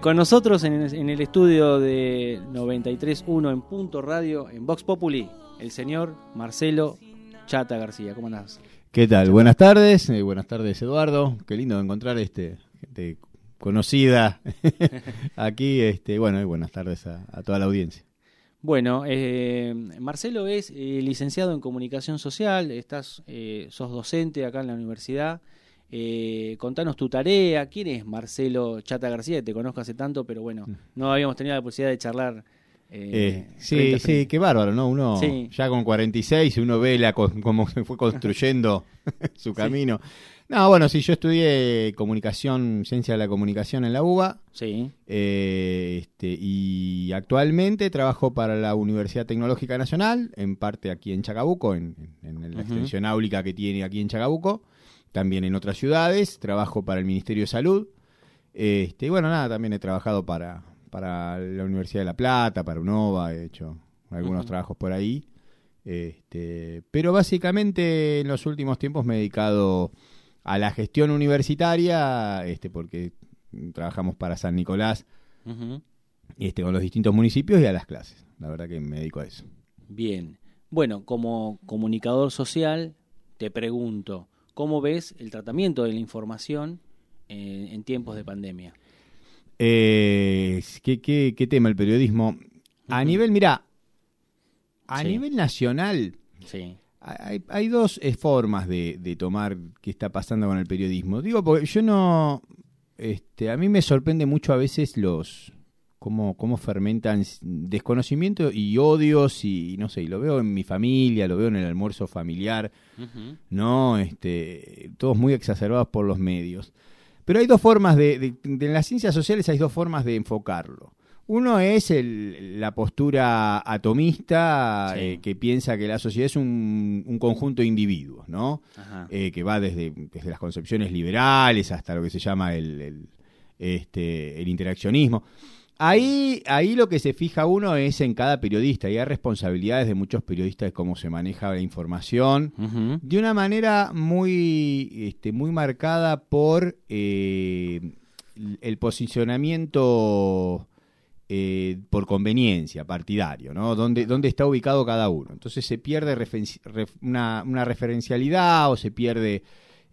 Con nosotros en, el estudio de 93.1 en Punto Radio, en Vox Populi, el señor Marcelo Chata García. ¿Cómo andás? ¿Qué tal? Buenas tardes, eh, buenas tardes Eduardo. Qué lindo encontrar este gente conocida aquí. Este, bueno, y buenas tardes a, a toda la audiencia. Bueno, eh, Marcelo es eh, licenciado en comunicación social, estás, eh, sos docente acá en la universidad. Eh, contanos tu tarea. ¿Quién es Marcelo Chata García? Te conozco hace tanto, pero bueno, no habíamos tenido la posibilidad de charlar. eh, Eh, sí, sí, qué bárbaro, ¿no? Uno Sí. ya con 46, uno ve la, cómo se fue construyendo su camino. No, bueno, sí, yo estudié comunicación, ciencia de la comunicación en la UBA. Sí, eh, este, y actualmente trabajo para la Universidad Tecnológica Nacional, en parte aquí en Chacabuco, en, en- en la extensión áulica que tiene aquí en Chacabuco, también en otras ciudades, trabajo para el Ministerio de Salud, este, y bueno, nada, también he trabajado para, para la Universidad de La Plata, para UNOVA, he hecho algunos trabajos por ahí, este, pero básicamente en los últimos tiempos me he dedicado a la gestión universitaria, este, porque trabajamos para San Nicolás, ujú. este, con los distintos municipios y a las clases. La verdad que me dedico a eso. bien. Bueno, como comunicador social, te pregunto, ¿cómo ves el tratamiento de la información eh, en tiempos de pandemia? Eh, ¿qué, qué, qué tema el periodismo? A nivel, mira, a Sí. nivel nacional Sí, hay, hay dos eh, formas de, de tomar qué está pasando con el periodismo. Digo, porque yo no, este, a mí me sorprende mucho a veces los cómo, cómo fermentan desconocimiento y odios y no sé, y lo veo en mi familia, lo veo en el almuerzo familiar. ¿no? Este, todos muy exacerbados por los medios. Pero hay dos formas de, de- de- en las ciencias sociales hay dos formas de enfocarlo. Uno es el- la postura atomista Sí. eh, que piensa que la sociedad es un, un conjunto de individuos, ¿no? Eh, que va desde, desde las concepciones liberales hasta lo que se llama el, el- este, el interaccionismo. Ahí, ahí lo que se fija uno es en cada periodista y hay responsabilidades de muchos periodistas de cómo se maneja la información de una manera muy, este, muy marcada por eh, el posicionamiento eh, por conveniencia partidario, ¿no? ¿Dónde, dónde está ubicado cada uno. Entonces se pierde una, una referencialidad o se pierde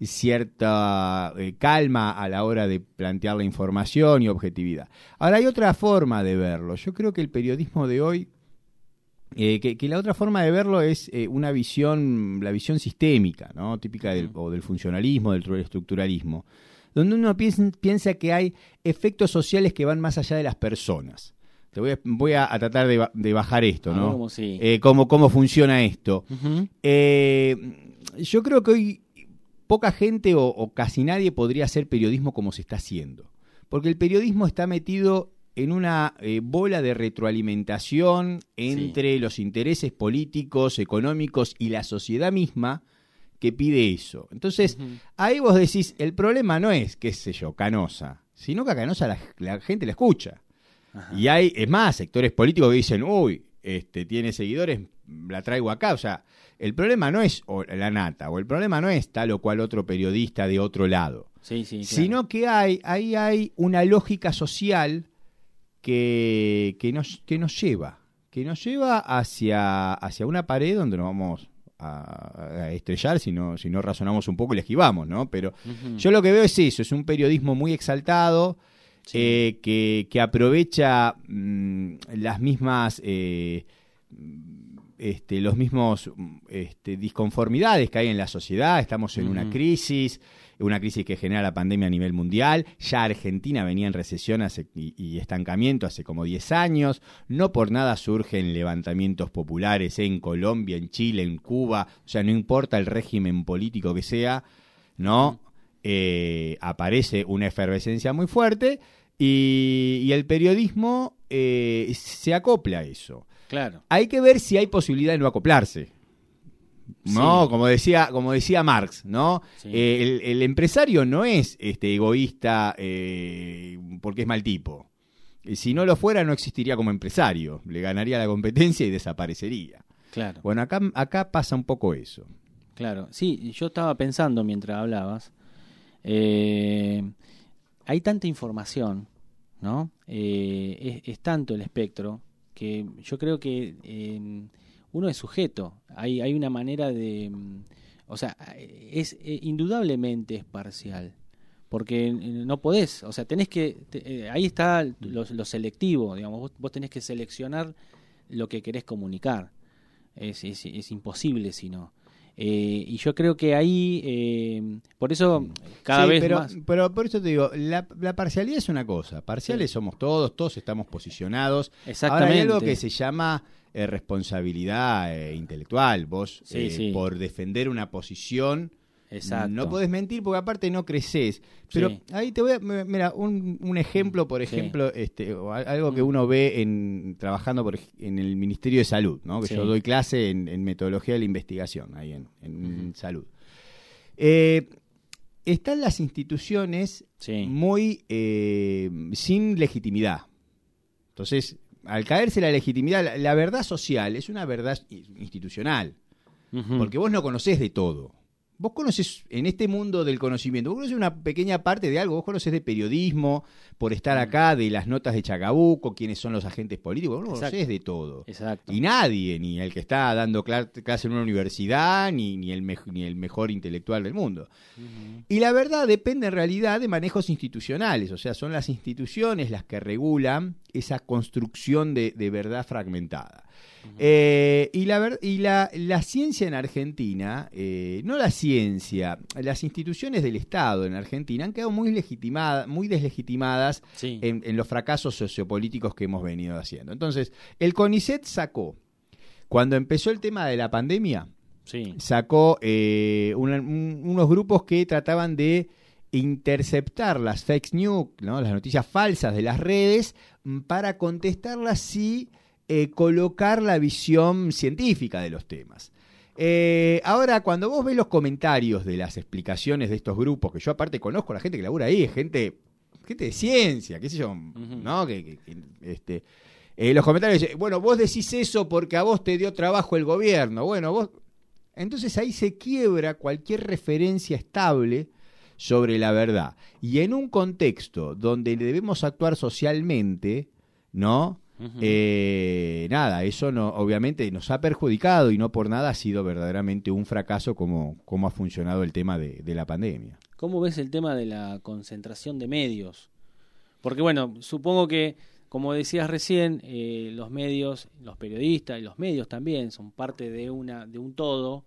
cierta eh, calma a la hora de plantear la información y objetividad. Ahora hay otra forma de verlo. Yo creo que el periodismo de hoy eh, que, que la otra forma de verlo es eh, una visión, la visión sistémica, ¿no? Típica del, o del funcionalismo, del estructuralismo, donde uno piensa, piensa que hay efectos sociales que van más allá de las personas. Te voy a, voy a, a tratar de, ba- de bajar esto, ¿no? cómo sí. Eh, cómo, cómo funciona esto. Eh, yo creo que hoy poca gente o, o casi nadie podría hacer periodismo como se está haciendo. Porque el periodismo está metido en una eh, bola de retroalimentación entre los intereses políticos, económicos y la sociedad misma que pide eso. Entonces, ahí vos decís, el problema no es, qué sé yo, Canosa, sino que a Canosa la, la gente la escucha. Ajá. Y hay, es más, sectores políticos que dicen, uy, este, tiene seguidores, la traigo acá. O sea, el problema no es la nata, o el problema no es tal o cual otro periodista de otro lado, Sí, sí, claro. sino que hay, ahí hay una lógica social que, que, nos, que nos lleva, que nos lleva hacia, hacia una pared donde nos vamos a, estrellar si no, si no razonamos un poco y la esquivamos, ¿no? Pero yo lo que veo es eso, es un periodismo muy exaltado, Sí. eh, que, que aprovecha mm, las mismas eh, este, los mismos este, disconformidades que hay en la sociedad. Estamos en una crisis, una crisis que genera la pandemia a nivel mundial. Ya Argentina venía en recesión hace- y, y estancamiento hace como 10 años. No por nada surgen levantamientos populares en Colombia, en Chile, en Cuba. O sea, no importa el régimen político que sea, ¿no? eh, aparece una efervescencia muy fuerte y, y el periodismo eh, se acopla a eso. Claro. Hay que ver si hay posibilidad de no acoplarse. No, Sí. como decía, como decía Marx, ¿no? Sí. Eh, el, el empresario no es este egoísta eh, porque es mal tipo. Eh, Si no lo fuera, no existiría como empresario. Le ganaría la competencia y desaparecería. Claro. Bueno, acá, acá pasa un poco eso. Claro, sí, yo estaba pensando mientras hablabas, eh, hay tanta información, ¿no? Es, tanto el espectro que yo creo que eh, uno es sujeto. Hay, hay una manera de... Mm, o sea, es indudablemente es parcial porque no podés, o sea, tenés que, ahí está lo, selectivo, digamos, vos, vos, tenés que seleccionar lo que querés comunicar, es, es, es imposible si no. Eh, y yo creo que ahí, eh, por eso cada vez pero, más. Pero por eso te digo, la, parcialidad es una cosa. Parciales somos todos, todos estamos posicionados. Exactamente. Ahora hay algo que se llama eh, responsabilidad intelectual. Vos, por defender una posición no podés mentir porque aparte no creces. Pero ahí te voy a. Mira, un, ejemplo, por ejemplo, este, algo que mm. uno ve en trabajando por, en el Ministerio de Salud, ¿no? que yo doy clase en, metodología de la investigación, ahí en, salud. Eh, están las instituciones muy eh, sin legitimidad. Entonces, al caerse la legitimidad, la, verdad social es una verdad institucional. Porque vos no conocés de todo. Vos conoces, en este mundo del conocimiento, vos conoces una pequeña parte de algo, vos conoces de periodismo, por estar mm. acá, de las notas de Chacabuco, quiénes son los agentes políticos, vos conocés de todo. Exacto. Y nadie, ni el que está dando clase en una universidad, ni, ni, el, ni el mejor intelectual del mundo. Y la verdad depende en realidad de manejos institucionales, o sea, son las instituciones las que regulan esa construcción de verdad fragmentada. Eh, y la, y la, la, ciencia en Argentina, eh, no la ciencia, las instituciones del Estado en Argentina han quedado muy, legitimadas, muy deslegitimadas en, los fracasos sociopolíticos que hemos venido haciendo. Entonces, el CONICET sacó, cuando empezó el tema de la pandemia, sacó eh, unos grupos que trataban de interceptar las fake news, ¿no? las noticias falsas de las redes, mm, para contestarlas si eh, colocar la visión científica de los temas. Eh, ahora, cuando vos ves los comentarios de las explicaciones de estos grupos, que yo aparte conozco a la gente que labura ahí, gente, gente de ciencia, qué sé yo, ¿no? Que, este, eh, los comentarios dicen, bueno, vos decís eso porque a vos te dio trabajo el gobierno. Bueno, vos. Entonces ahí se quiebra cualquier referencia estable sobre la verdad. Y en un contexto donde debemos actuar socialmente, ¿no? Eh, nada, eso no, obviamente nos ha perjudicado y no por nada ha sido verdaderamente un fracaso como, como ha funcionado el tema de, la pandemia. ¿Cómo ves el tema de la concentración de medios? Porque bueno, supongo que, como decías recién, eh, los medios, los periodistas y los medios también son parte de, una, de un todo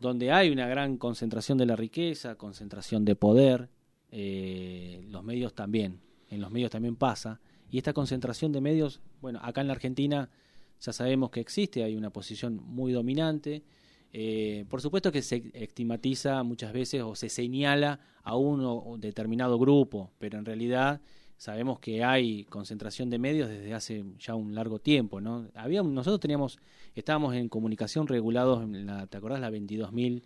donde hay una gran concentración de la riqueza, concentración de poder, eh, los medios también, en los medios también pasa. Y esta concentración de medios, bueno, acá en la Argentina ya sabemos que existe, hay una posición muy dominante. Eh, por supuesto que se estigmatiza muchas veces o se señala a uno determinado grupo, pero en realidad sabemos que hay concentración de medios desde hace ya un largo tiempo, ¿no? Había, nosotros teníamos, estábamos en comunicación regulados, en la, ¿te acordás la 22.000?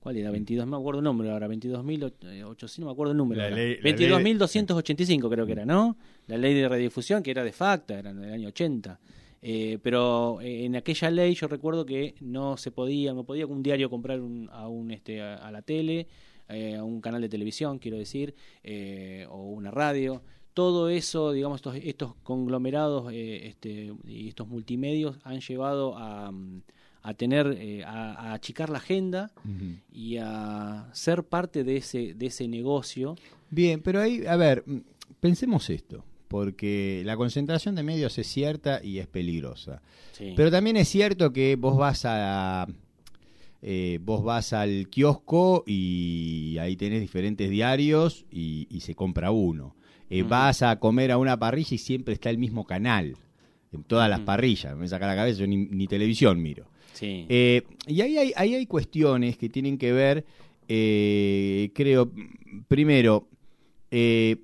¿Cuál era? 22, no me acuerdo el número ahora, 22.800, no me acuerdo el número. 22.285 creo que era, ¿no? La ley de redifusión, que era de facta, era en el año 80. Eh, pero eh, en aquella ley yo recuerdo que no se podía, no podía un diario comprar a, un, este, a, la tele, eh, a un canal de televisión, quiero decir, o una radio. Todo eso, digamos, estos, estos conglomerados este, y estos multimedios han llevado a... A tener, eh, a, achicar la agenda y a ser parte de ese, de ese negocio. Bien, pero ahí, a ver, mm, pensemos esto, porque la concentración de medios es cierta y es peligrosa. Pero también es cierto que vos vas a... Eh, vos vas al kiosco y ahí tenés diferentes diarios y, se compra uno. Eh, vas a comer a una parrilla y siempre está el mismo canal en todas las parrillas. Me saca la cabeza, yo ni televisión miro. Eh, y ahí hay, hay cuestiones que tienen que ver, eh, creo, primero, eh,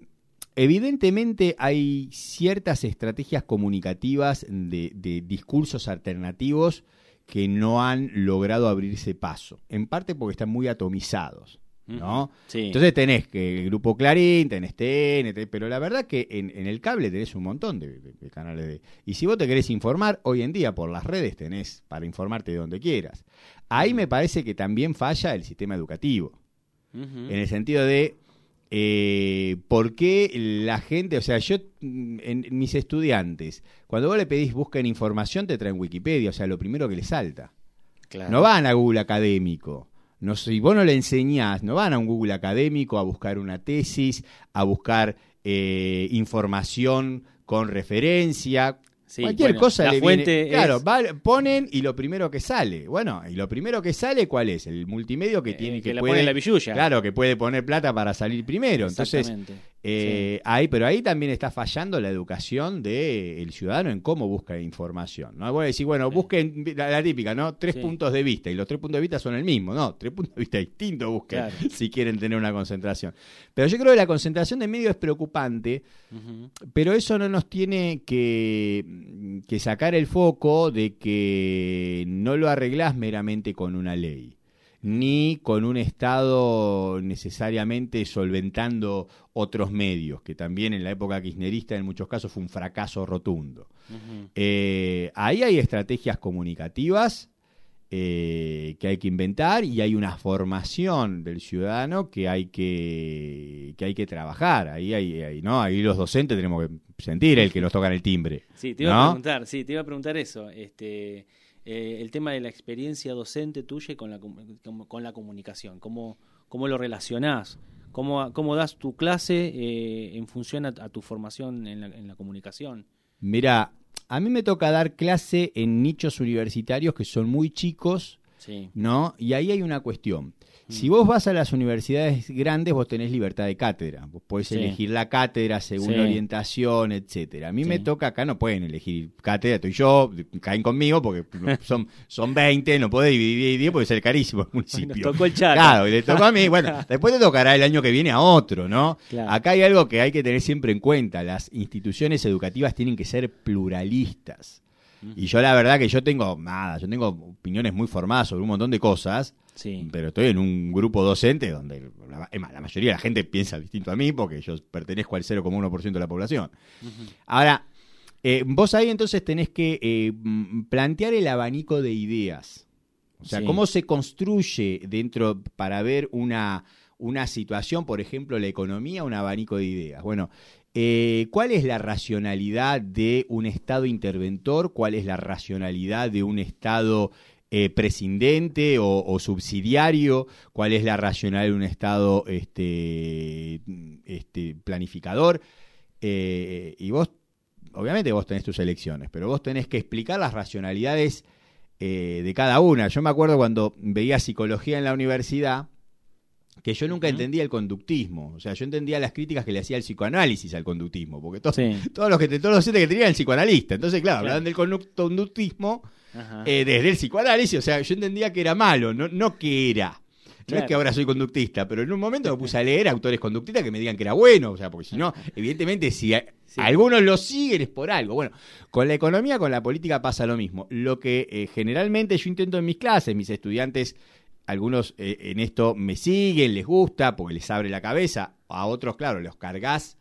evidentemente hay ciertas estrategias comunicativas de, de discursos alternativos que no han logrado abrirse paso, en parte porque están muy atomizados. ¿No? Entonces tenés que el grupo Clarín, tenés TNT, pero la verdad que en, el cable tenés un montón de, canales de... Y si vos te querés informar, hoy en día por las redes tenés para informarte de donde quieras. Ahí me parece que también falla el sistema educativo, en el sentido de... eh, ¿por qué la gente, o sea, yo, mm, en, mis estudiantes, cuando vos le pedís busquen información, te traen Wikipedia, o sea, lo primero que les salta. No van a Google académico. No, si vos no le enseñás, no van a un Google académico a buscar una tesis, a buscar eh, información con referencia. Cualquier cosa la le fuente Claro, ponen y lo primero que sale. Bueno, y lo primero que sale, ¿cuál es? El multimedio que eh, tiene que, que puede, la billulla. Claro, que puede poner plata para salir primero. Entonces, eh, ahí, pero ahí también está fallando la educación del ciudadano en cómo busca información. ¿no? Voy a decir, bueno, busquen la, típica, ¿no? Tres puntos de vista, y los tres puntos de vista son el mismo, ¿no? Tres puntos de vista distintos busquen si quieren tener una concentración. Pero yo creo que la concentración de medios es preocupante, pero eso no nos tiene que, que sacar el foco de que no lo arreglás meramente con una ley ni con un Estado necesariamente solventando otros medios, que también en la época kirchnerista en muchos casos fue un fracaso rotundo. Eh, ahí hay estrategias comunicativas eh, que hay que inventar y hay una formación del ciudadano que hay que, que hay que trabajar. Ahí, hay, ¿no? ahí los docentes tenemos que sentir el que nos tocan el timbre. Sí, te iba a preguntar, sí, te iba a preguntar eso. Este, eh, el tema de la experiencia docente tuya con la, con, la comunicación, cómo, cómo lo relacionás, cómo, cómo das tu clase eh, en función a, tu formación en la, en la comunicación. Mira, a mí me toca dar clase en nichos universitarios que son muy chicos, ¿no? Y ahí hay una cuestión. Si vos vas a las universidades grandes, vos tenés libertad de cátedra. Vos podés elegir la cátedra según la orientación, etcétera. A mí me toca, acá no pueden elegir cátedra, estoy yo, caen conmigo porque son, son 20, no podés dividir 10 porque es carísimo el municipio. Nos tocó el. Claro, y le tocó a mí. Bueno, después te tocará el año que viene a otro, ¿no? Acá hay algo que hay que tener siempre en cuenta. Las instituciones educativas tienen que ser pluralistas. Y yo la verdad que yo tengo, nada, yo tengo opiniones muy formadas sobre un montón de cosas, pero estoy en un grupo docente donde la, la mayoría de la gente piensa distinto a mí porque yo pertenezco al 0,1% de la población. Ahora, eh, vos ahí entonces tenés que eh, plantear el abanico de ideas. O sea, cómo se construye dentro para ver una, una situación, por ejemplo, la economía, un abanico de ideas. Bueno, eh, ¿Cuál es la racionalidad de un Estado interventor? ¿Cuál es la racionalidad de un Estado eh, prescindente o, subsidiario, cuál es la racionalidad de un Estado este, este, planificador. Eh, y vos, obviamente vos tenés tus elecciones, pero vos tenés que explicar las racionalidades eh, de cada una. Yo me acuerdo cuando veía psicología en la universidad, que yo nunca entendía el conductismo. O sea, yo entendía las críticas que le hacía el psicoanálisis al conductismo, porque todos los que todos los que tenían el psicoanalista. Entonces, claro, hablaban del conductismo eh, desde el psicoanálisis, o sea, yo entendía que era malo, no, no que era. No es que ahora soy conductista, pero en un momento me puse a leer autores conductistas que me digan que era bueno, o sea, porque si no, evidentemente, si algunos lo siguen es por algo. Bueno, con la economía, con la política pasa lo mismo. Lo que eh, generalmente yo intento en mis clases, mis estudiantes, algunos eh, en esto me siguen, les gusta, porque les abre la cabeza, a otros, claro, los cargas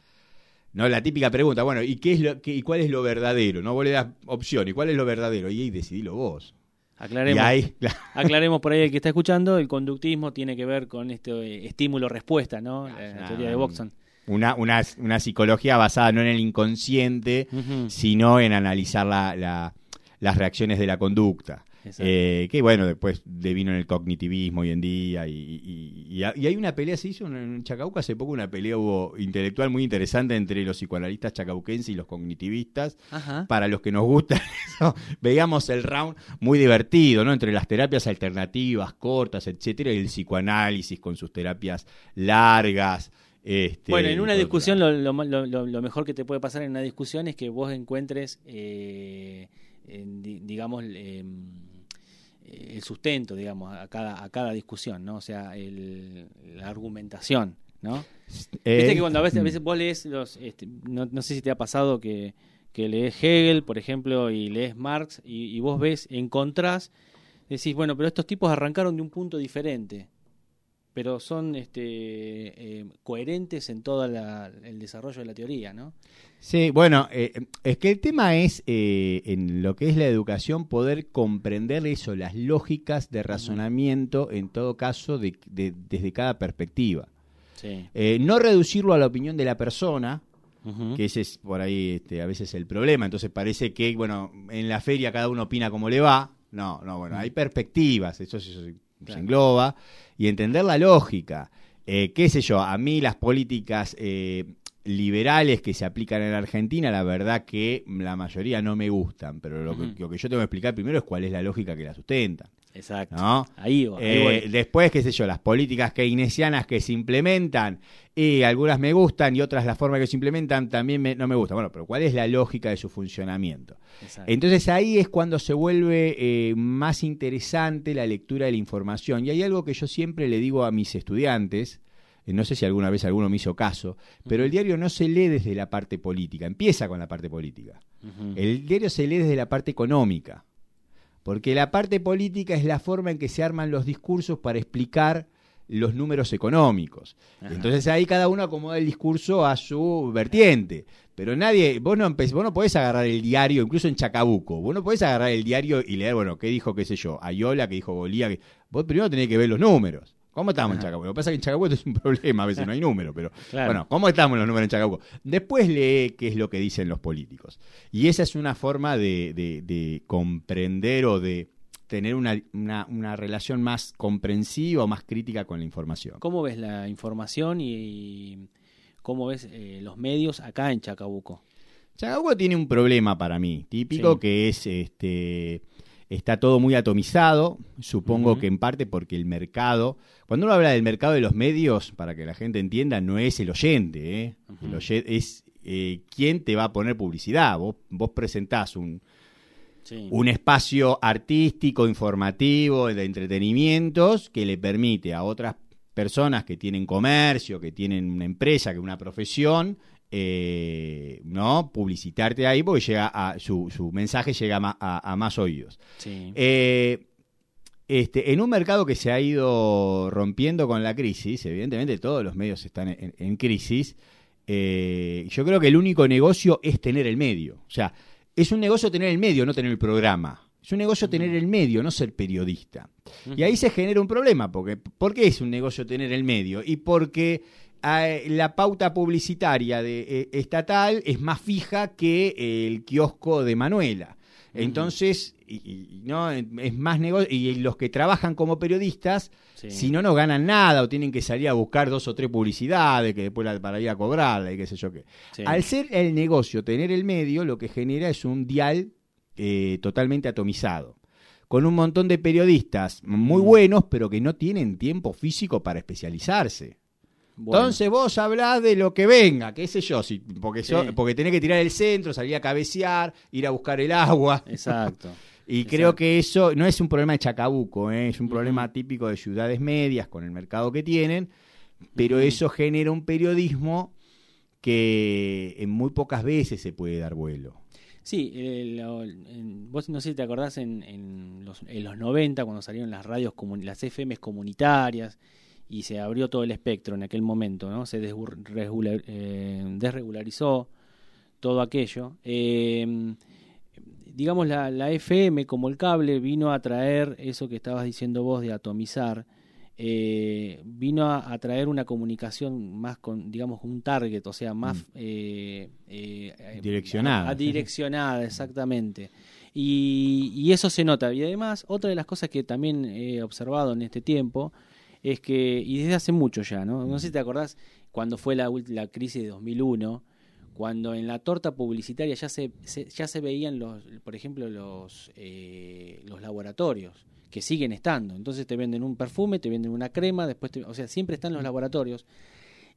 no, la típica pregunta, bueno, ¿y qué es lo y cuál es lo verdadero? No vos le das opción, ¿y cuál es lo verdadero? Y ahí decidilo vos. Aclaremos, aclaremos por ahí el que está escuchando, el conductismo tiene que ver con este eh, estímulo-respuesta, ¿no? la, teoría de Boxon. Una, una, una, psicología basada no en el inconsciente, sino en analizar la, las reacciones de la conducta. Eh, que bueno, después devino en el cognitivismo hoy en día. Y, hay una pelea, se hizo en Chacauca hace poco, una pelea hubo intelectual muy interesante entre los psicoanalistas chacauquenses y los cognitivistas. Para los que nos gusta eso, veíamos el round muy divertido, ¿no? Entre las terapias alternativas, cortas, etcétera, y el psicoanálisis con sus terapias largas. Este, bueno, en una discusión lo, mejor que te puede pasar en una discusión es que vos encuentres, eh, digamos, em, el sustento, digamos, a cada, a cada discusión, ¿no? O sea, el, la argumentación, ¿no? Eh, Viste que cuando a veces, a veces vos lees los, este, no, no, sé si te ha pasado que, que, lees Hegel, por ejemplo, y lees Marx, y, vos ves, encontrás, decís, bueno, pero estos tipos arrancaron de un punto diferente, pero son este, eh, coherentes en todo el desarrollo de la teoría, ¿no? Sí, bueno, eh, es que el tema es, eh, en lo que es la educación, poder comprender eso, las lógicas de razonamiento, en todo caso, de, desde cada perspectiva. Sí. Eh, no reducirlo a la opinión de la persona, que ese es por ahí este, a veces el problema. Entonces parece que, bueno, en la feria cada uno opina como le va. No, no, bueno, hay perspectivas, eso, se- se, Claro. engloba. Y entender la lógica. Eh, qué sé yo, a mí las políticas eh, liberales que se aplican en Argentina, la verdad que la mayoría no me gustan, pero lo, que, lo que yo tengo que explicar primero es cuál es la lógica que la sustenta. Exacto. ¿no? Ahí va. ahí Eh, voy. después, qué sé yo, las políticas keynesianas que se implementan, y algunas me gustan y otras la forma que se implementan también me- no me gusta. Bueno, pero ¿cuál es la lógica de su funcionamiento? Exacto. Entonces ahí es cuando se vuelve eh, más interesante la lectura de la información. Y hay algo que yo siempre le digo a mis estudiantes, eh, no sé si alguna vez alguno me hizo caso, pero el diario no se lee desde la parte política, empieza con la parte política. El diario se lee desde la parte económica, porque la parte política es la forma en que se arman los discursos para explicar los números económicos. Ajá. Entonces ahí cada uno acomoda el discurso a su vertiente. Pero nadie, vos no, vos no podés agarrar el diario, incluso en Chacabuco, vos no podés agarrar el diario y leer, bueno, qué dijo, qué sé yo, Ayola, qué dijo Golía. que- Vos primero tenés que ver los números. ¿Cómo estamos en Ajá. Chacabuco? Lo que pasa es que en Chacabuco es un problema, a veces no hay número, pero Claro. bueno, ¿cómo estamos los números en Chacabuco? Después lee qué es lo que dicen los políticos. Y esa es una forma de, de- de comprender o de tener una, una- una relación más comprensiva o más crítica con la información. ¿Cómo ves la información y, y cómo ves eh, los medios acá en Chacabuco? Chacabuco tiene un problema para mí, típico, Sí. que es este está todo muy atomizado, supongo que en parte porque el mercado, cuando uno habla del mercado de los medios, para que la gente entienda, no es el oyente, ¿eh? El oye- es eh, quién te va a poner publicidad. Vos, vos presentás un, Sí. un espacio artístico, informativo, de entretenimientos que le permite a otras personas que tienen comercio, que tienen una empresa, que una profesión, eh, no publicitarte ahí porque llega a, su, su mensaje llega a, ma- a- a más oídos. Sí. Eh, este, en un mercado que se ha ido rompiendo con la crisis, evidentemente todos los medios están en, en crisis, eh, yo creo que el único negocio es tener el medio. O sea, es un negocio tener el medio, no tener el programa. Es un negocio tener el medio, no ser periodista. Y ahí se genera un problema, porque ¿por qué es un negocio tener el medio? Y porque la pauta publicitaria de, eh, estatal es más fija que el kiosco de Manuela. Entonces, y, y- no es más negocio y los que trabajan como periodistas, Sí. si no no ganan nada o tienen que salir a buscar dos o tres publicidades que después la- para ir a cobrarla y qué sé yo qué. Sí. Al ser el negocio tener el medio, lo que genera es un dial eh, totalmente atomizado, con un montón de periodistas muy Mm. buenos, pero que no tienen tiempo físico para especializarse. Bueno, Entonces vos hablás de lo que venga, qué sé yo, si, porque, Sí. porque tenés que tirar el centro, salir a cabecear, ir a buscar el agua. Exacto. Y Exacto. creo que eso no es un problema de Chacabuco, ¿eh? es un problema típico de ciudades medias con el mercado que tienen, pero eso genera un periodismo que en muy pocas veces se puede dar vuelo. Sí, eh, vos no sé si te acordás en, en los, en los 90 cuando salieron las radios, las FMs comunitarias y se abrió todo el espectro en aquel momento, ¿no? Se regula- eh, desregularizó todo aquello. Eh, digamos, la, la FM como el cable vino a traer eso que estabas diciendo vos de atomizar, eh, vino a, a traer una comunicación más con, digamos, un target, o sea, más... Mm. Direccionada. a- a direccionada, exactamente. Y, y eso se nota. Y además, otra de las cosas que también he observado en este tiempo es que, y desde hace mucho ya, ¿no? No sé si te acordás cuando fue la, la crisis de 2001, cuando en la torta publicitaria ya se, se- ya se veían los, por ejemplo, los, eh, los laboratorios que siguen estando. Entonces te venden un perfume, te venden una crema, después, te- o sea, siempre están los laboratorios.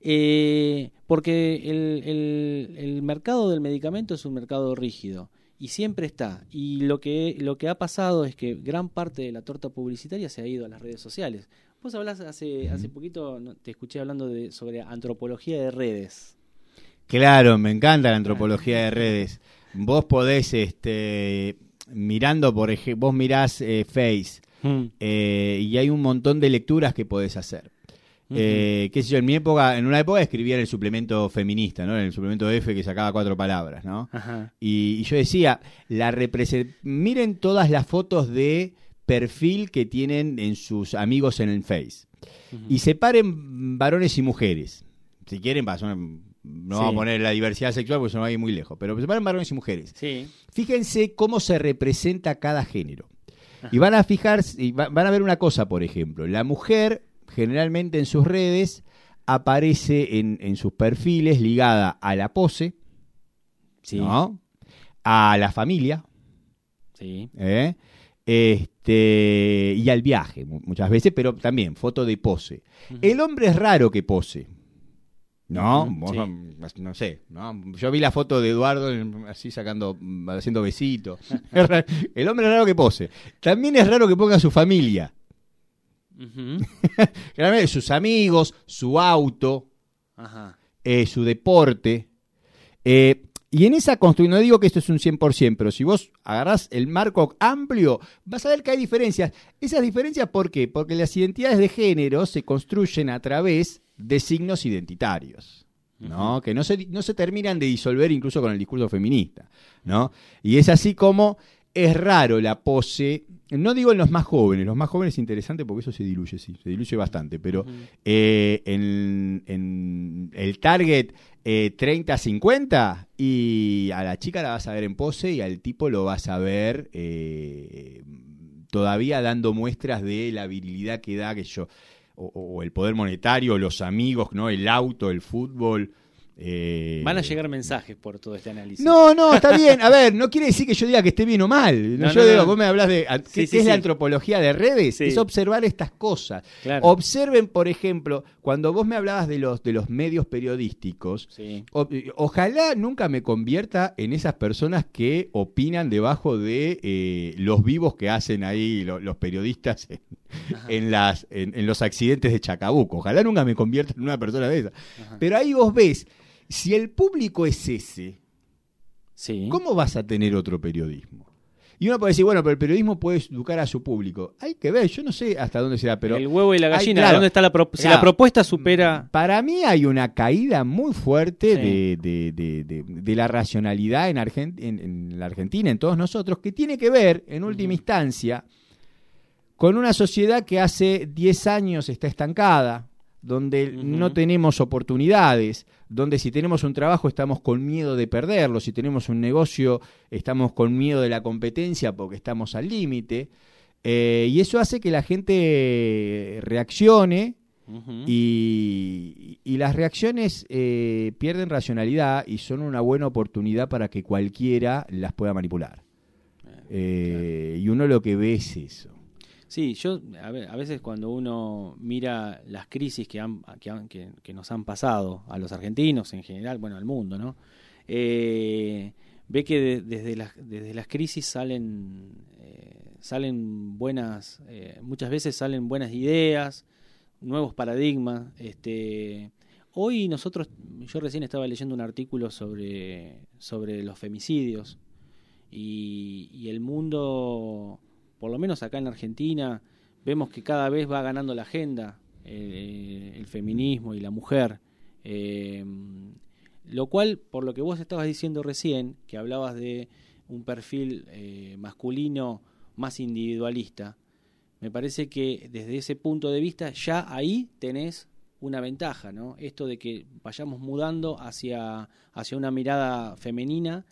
Eh, porque el, el- el mercado del medicamento es un mercado rígido y siempre está. Y lo que, lo que ha pasado es que gran parte de la torta publicitaria se ha ido a las redes sociales. Vos hablás hace, hace poquito, te escuché hablando de, sobre antropología de redes. Claro, me encanta la antropología de redes. Vos podés, este, mirando, por ejemplo, vos mirás eh, Face eh, y hay un montón de lecturas que podés hacer. Eh, qué sé yo, en mi época, en una época escribía en el suplemento feminista, ¿no? En el suplemento F que sacaba cuatro palabras, ¿no? Y, y yo decía, la miren todas las fotos de perfil que tienen en sus amigos en el Face. y separen varones y mujeres. Si quieren, va, son- no Sí. vamos a poner la diversidad sexual porque se nos va a ir muy lejos, pero separen varones y mujeres. Sí. Fíjense cómo se representa cada género. Y van a fijarse, y va- van a ver una cosa, por ejemplo. La mujer, generalmente en sus redes, aparece en, en sus perfiles ligada a la pose, Sí. ¿no? a la familia, Sí. ¿eh? Este, y al viaje, mu- muchas veces, pero también foto de pose. El hombre es raro que pose. ¿No? Ujú, Vos sí. no, no sé, ¿no? Yo vi la foto de Eduardo en- así sacando, haciendo besitos. El hombre es raro que pose. También es raro que ponga a su familia. Generalmente sus amigos, su auto, Ajá. eh, su deporte. Eh, y en esa construcción, no digo que esto es un 100%, pero si vos agarrás el marco amplio, vas a ver que hay diferencias. Esas diferencias, ¿por qué? Porque las identidades de género se construyen a través de signos identitarios. ¿no? que no se, no se terminan de disolver incluso con el discurso feminista. ¿no? Y es así como es raro la pose, no digo en los más jóvenes, los más jóvenes es interesante porque eso se diluye, sí, se diluye bastante, pero eh, en, en el target eh, 30-50 y a la chica la vas a ver en pose y al tipo lo vas a ver eh, todavía dando muestras de la virilidad que da que yo o, o el poder monetario, los amigos, ¿no? El auto, el fútbol. Eh, Van a llegar mensajes por todo este análisis. no, no, está bien. A ver, no quiere decir que yo diga que esté bien o mal. No, yo no, digo, no. vos me hablas de. a- ¿Qué, Sí, qué sí, es la antropología de redes? Es observar estas cosas. Claro. Observen, por ejemplo, cuando vos me hablabas de los, de los medios periodísticos. Sí. o- ojalá nunca me convierta en esas personas que opinan debajo de eh, los vivos que hacen ahí lo- los periodistas en, en las, en, en los accidentes de Chacabuco. Ojalá nunca me convierta en una persona de esas. Ajá. Pero ahí vos ves, si el público es ese, Sí. ¿Cómo vas a tener otro periodismo? Y uno puede decir, bueno, pero el periodismo puede educar a su público. Hay que ver, yo no sé hasta dónde será, pero el huevo y la gallina, claro. ¿dónde está la pro- Si Claro. la propuesta supera. para mí hay una caída muy fuerte Sí. de, de- de- de- de la racionalidad en, Argen- en- en la Argentina, en todos nosotros, que tiene que ver, en última instancia, con una sociedad que hace 10 años está estancada, donde no tenemos oportunidades, donde si tenemos un trabajo estamos con miedo de perderlo, si tenemos un negocio estamos con miedo de la competencia porque estamos al límite, eh, y eso hace que la gente reaccione y las reacciones eh, pierden racionalidad y son una buena oportunidad para que cualquiera las pueda manipular. Eh, Y uno lo que ve es eso. Sí, yo a, ve- a veces cuando uno mira las crisis que, han, que, nos han pasado a los argentinos en general, bueno, al mundo, ¿no? Eh, ve que de- desde, las, crisis salen, eh, salen buenas, eh, muchas veces salen buenas ideas, nuevos paradigmas. Este, hoy nosotros, yo recién estaba leyendo un artículo sobre, sobre los femicidios y el mundo, por lo menos acá en Argentina, vemos que cada vez va ganando la agenda eh, el feminismo y la mujer. Eh, lo cual, por lo que vos estabas diciendo recién, que hablabas de un perfil eh, masculino más individualista, me parece que desde ese punto de vista ya ahí tenés una ventaja, ¿no? Esto de que vayamos mudando hacia, hacia una mirada femenina,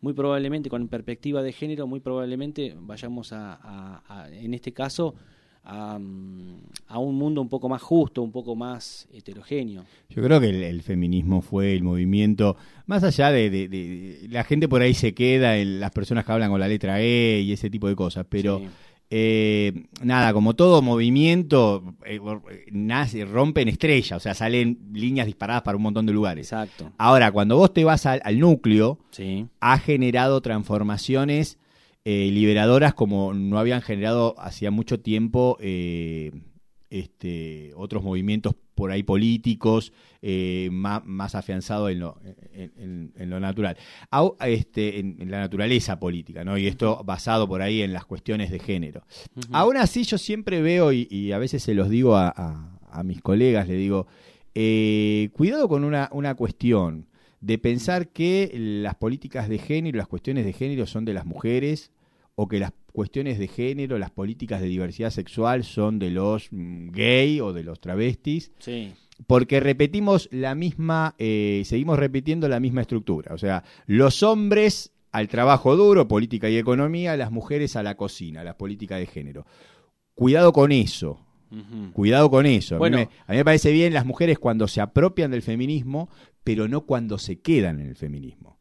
muy probablemente con perspectiva de género, muy probablemente vayamos a, a- a- en este caso, a, mm, a un mundo un poco más justo, un poco más heterogéneo. Yo creo que el, el feminismo fue el movimiento, más allá de, de- de- la gente por ahí se queda en las personas que hablan con la letra E y ese tipo de cosas, pero Sí. Eh, nada, como todo movimiento, eh, nace, rompen estrellas, o sea, salen líneas disparadas para un montón de lugares. Exacto. Ahora, cuando vos te vas al, al núcleo, Sí. ha generado transformaciones eh, liberadoras como no habían generado hacía mucho tiempo eh, este, otros movimientos por ahí políticos eh, más, más afianzados en lo, en, en- en lo natural, Au- este, en, la naturaleza política, ¿no? Y esto basado por ahí en las cuestiones de género. Ujú. Aún así yo siempre veo, y, y a veces se los digo a, a- a mis colegas, le digo, eh, cuidado con una, una cuestión de pensar que las políticas de género, las cuestiones de género son de las mujeres o que las cuestiones de género, las políticas de diversidad sexual son de los mm, gay o de los travestis. Sí. Porque repetimos la misma, eh, seguimos repitiendo la misma estructura. O sea, los hombres al trabajo duro, política y economía, las mujeres a la cocina, las políticas de género. Cuidado con eso. Cuidado con eso. A, Bueno. mí me, a mí me parece bien las mujeres cuando se apropian del feminismo, pero no cuando se quedan en el feminismo.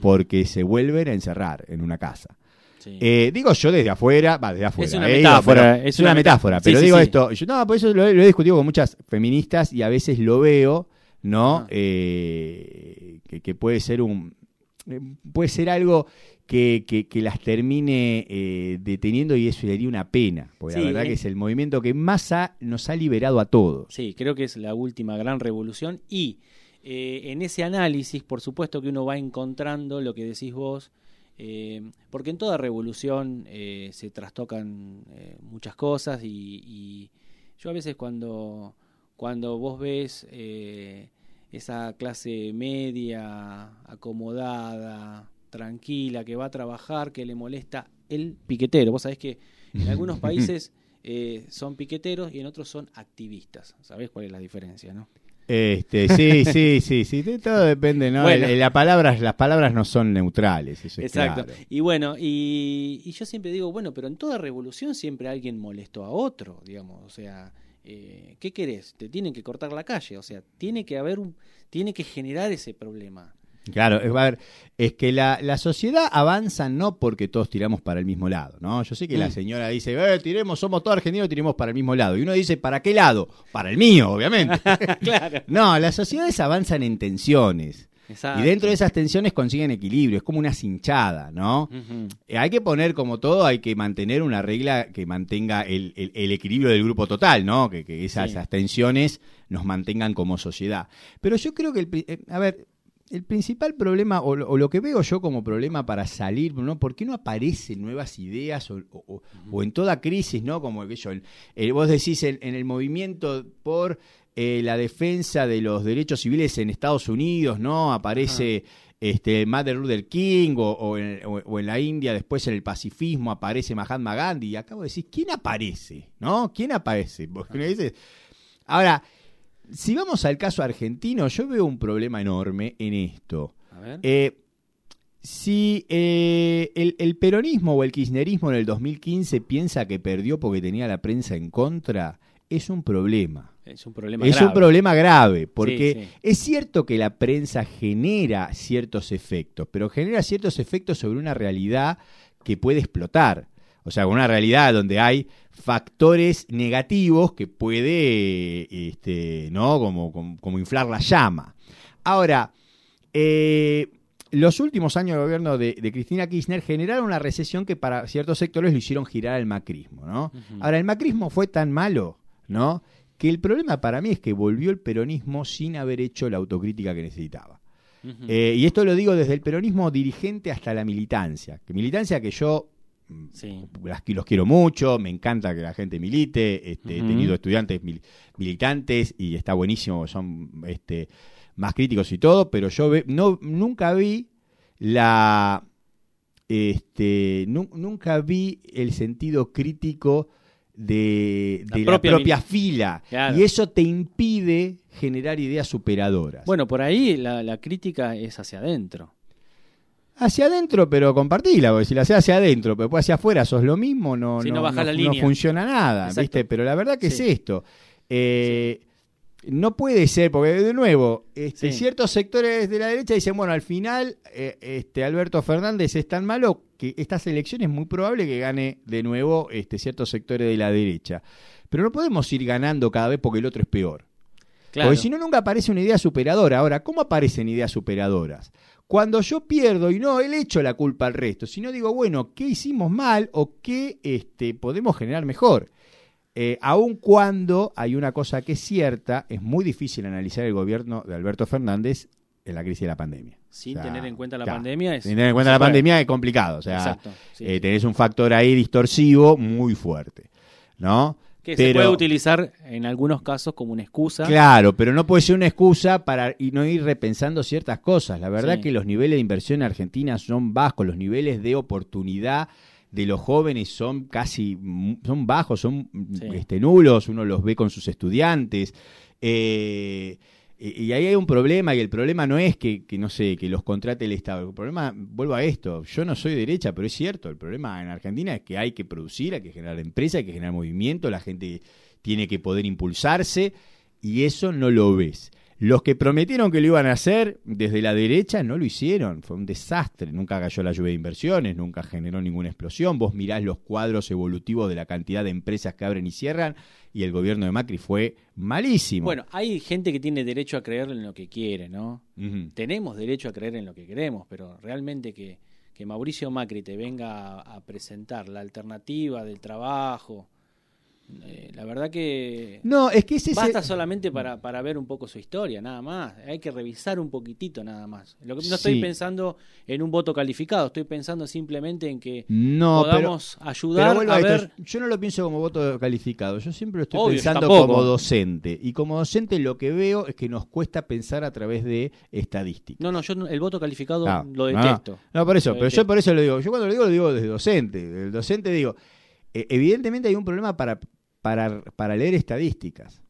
Porque se vuelven a encerrar en una casa. Sí. Eh, digo yo desde afuera, va, desde afuera. Es una eh, metáfora, pero- es una una metáfora, pero sí, digo sí. esto, yo, no, por eso lo, he- lo he discutido con muchas feministas y a veces lo veo, ¿no? Ajá. Eh, que, que puede ser un, puede ser algo que, que- que las termine deteniendo y eso sería una pena, porque la verdad que es el movimiento que más ha- nos ha liberado a todos. Sí, creo que es la última gran revolución y en ese análisis, por supuesto que uno va encontrando lo que decís vos, eh, porque en toda revolución eh, se trastocan eh, muchas cosas y, y yo a veces cuando, cuando vos ves eh, esa clase media, acomodada, tranquila, que va a trabajar, que le molesta el piquetero, vos sabés que en algunos países eh, son piqueteros y en otros son activistas. ¿Sabés cuál es la diferencia, no? Este, sí, sí, sí, sí, de- todo depende, ¿no? Bueno. El- la palabras, las palabras no son neutrales, eso es Exacto. claro. Y bueno, y, y yo siempre digo, bueno, pero en toda revolución siempre alguien molestó a otro, digamos, o sea, eh, ¿qué querés? Te tienen que cortar la calle, o sea, tiene que haber un, tiene que generar ese problema. Claro, es, a ver, es que la, la sociedad avanza no porque todos tiramos para el mismo lado, ¿no? Yo sé que la Mm. señora dice, eh, tiremos, somos todos argentinos, tiremos para el mismo lado. Y uno dice, ¿para qué lado? Para el mío, obviamente. claro. no, las sociedades avanzan en tensiones. Exacto. Y dentro de esas tensiones consiguen equilibrio, es como una cinchada, ¿no? Hay que poner, como todo, hay que mantener una regla que mantenga el, el- el equilibrio del grupo total, ¿no? Que, que esas, Sí. esas tensiones nos mantengan como sociedad. Pero yo creo que, el, eh, a ver, el principal problema, o, lo- o lo que veo yo como problema para salir, ¿no? ¿Por qué no aparecen nuevas ideas o, o- o- o en toda crisis, ¿no? Como que yo, el- el- vos decís en, en el movimiento por eh, la defensa de los derechos civiles en Estados Unidos, ¿no? Aparece este, Martin Luther King o, o en, o- o en la India, después en el pacifismo aparece Mahatma Gandhi. Y acabo de decir, ¿quién aparece? ¿No? ¿Quién aparece? Porque uno dice- Ahora, si vamos al caso argentino, yo veo un problema enorme en esto. A ver. Eh, si eh, el, el peronismo o el kirchnerismo en el 2015 piensa que perdió porque tenía la prensa en contra, es un problema. es un problema Es grave. un problema grave, porque Sí, sí. es cierto que la prensa genera ciertos efectos, pero genera ciertos efectos sobre una realidad que puede explotar. O sea, una realidad donde hay factores negativos que puede, este, ¿no? Como, como, como inflar la llama. Ahora, eh, los últimos años de gobierno de, de Cristina Kirchner generaron una recesión que para ciertos sectores lo hicieron girar al macrismo, ¿no? Ahora, el macrismo fue tan malo, ¿no? Que el problema para mí es que volvió el peronismo sin haber hecho la autocrítica que necesitaba. Eh, y esto lo digo desde el peronismo dirigente hasta la militancia. Que militancia que yo Sí. las, los quiero mucho, me encanta que la gente milite, este, he tenido estudiantes mil- militantes y está buenísimo, son este, más críticos y todo, pero yo ve- no, nunca vi la este nu- nunca vi el sentido crítico de, La propia la propia mil- fila Claro. y eso te impide generar ideas superadoras. Bueno, por ahí la, la crítica es hacia adentro. Hacia adentro, pero compartila, porque si la haces hacia adentro, pero después hacia afuera sos lo mismo, no, no, no la funciona nada, Exacto. ¿viste? Pero la verdad que Sí. es esto. Eh, No puede ser, porque de nuevo, este, Sí. ciertos sectores de la derecha dicen, bueno, al final eh, este, Alberto Fernández es tan malo que estas elecciones es muy probable que gane de nuevo este, ciertos sectores de la derecha. Pero no podemos ir ganando cada vez porque el otro es peor. Claro. Porque si no, nunca aparece una idea superadora. Ahora, ¿cómo aparecen ideas superadoras? Cuando yo pierdo y no le echo la culpa al resto, sino digo, bueno, ¿qué hicimos mal o qué este, podemos generar mejor? Eh, aun cuando hay una cosa que es cierta, es muy difícil analizar el gobierno de Alberto Fernández en la crisis de la pandemia. Sin O sea, tener en cuenta la claro, pandemia es. Sin tener en cuenta se la puede. pandemia es complicado. O sea, Exacto. sí. eh, tenés un factor ahí distorsivo muy fuerte. ¿No? Que se puede utilizar en algunos casos como una excusa. Claro, pero no puede ser una excusa para y no ir repensando ciertas cosas. La verdad Sí. que los niveles de inversión en Argentina son bajos, los niveles de oportunidad de los jóvenes son casi son bajos, son este, nulos, uno los ve con sus estudiantes. Eh, y ahí hay un problema, y el problema no es que, no sé, que los contrate el Estado. El problema, vuelvo a esto, yo no soy derecha, pero es cierto, el problema en Argentina es que hay que producir, hay que generar empresa, hay que generar movimiento, la gente tiene que poder impulsarse, y eso no lo ves. Los que prometieron que lo iban a hacer desde la derecha no lo hicieron. Fue un desastre. Nunca cayó la lluvia de inversiones, nunca generó ninguna explosión. Vos mirás los cuadros evolutivos de la cantidad de empresas que abren y cierran y el gobierno de Macri fue malísimo. Bueno, hay gente que tiene derecho a creer en lo que quiere, ¿no? Tenemos derecho a creer en lo que queremos, pero realmente que, que Mauricio Macri te venga a presentar la alternativa del trabajo eh, la verdad que no es que ese basta solamente para, para ver un poco su historia nada más. Hay que revisar un poquitito nada más. Lo que, no estoy pensando en un voto calificado estoy pensando simplemente en que podamos ayudar a, ver yo no lo pienso como voto calificado yo siempre lo estoy pensando como docente. Y como docente lo que veo es que nos cuesta pensar a través de estadísticas no no yo el voto calificado lo detesto. No, por eso pero yo por eso lo digo yo cuando lo digo lo digo desde docente el docente digo e, evidentemente hay un problema para para, para leer estadísticas.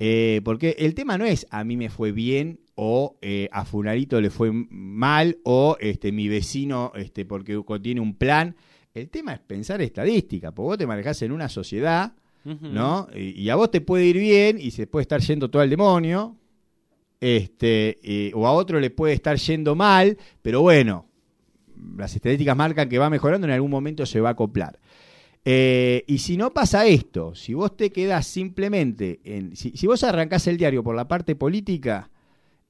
Eh, porque el tema no es a mí me fue bien o eh, a Funarito le fue mal o este, mi vecino este, porque tiene un plan. El tema es pensar estadística, porque vos te manejás en una sociedad, ¿no? Y, a vos te puede ir bien y se puede estar yendo todo al demonio, este, eh, o a otro le puede estar yendo mal, pero bueno, las estadísticas marcan que va mejorando, en algún momento se va a acoplar. Eh, y si no pasa esto, si vos te quedás simplemente en. Si, vos arrancás el diario por la parte política,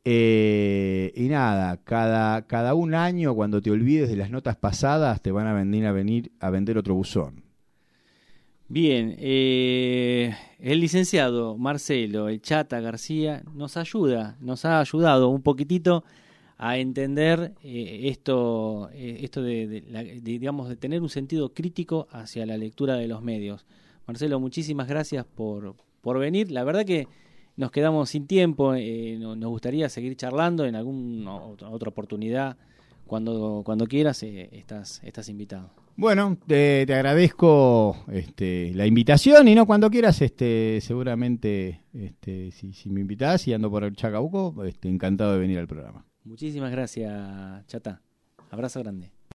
eh, y nada, cada, cada un año, cuando te olvides de las notas pasadas, te van a venir a, venir a vender otro buzón. Bien, eh, el licenciado Marcelo, el Chata García, nos ayuda, nos ha ayudado un poquitito a entender eh, esto, eh, esto de, digamos, de tener un sentido crítico hacia la lectura de los medios. Marcelo, muchísimas gracias por, por venir. La verdad que nos quedamos sin tiempo, eh, nos gustaría seguir charlando en alguna otra oportunidad. Cuando, cuando quieras, estás, estás invitado. Bueno, te, agradezco este, la invitación y no cuando quieras, este, seguramente este, si, si me invitas y ando por el Chacabuco, este, encantado de venir al programa. Muchísimas gracias, Chata. Abrazo grande.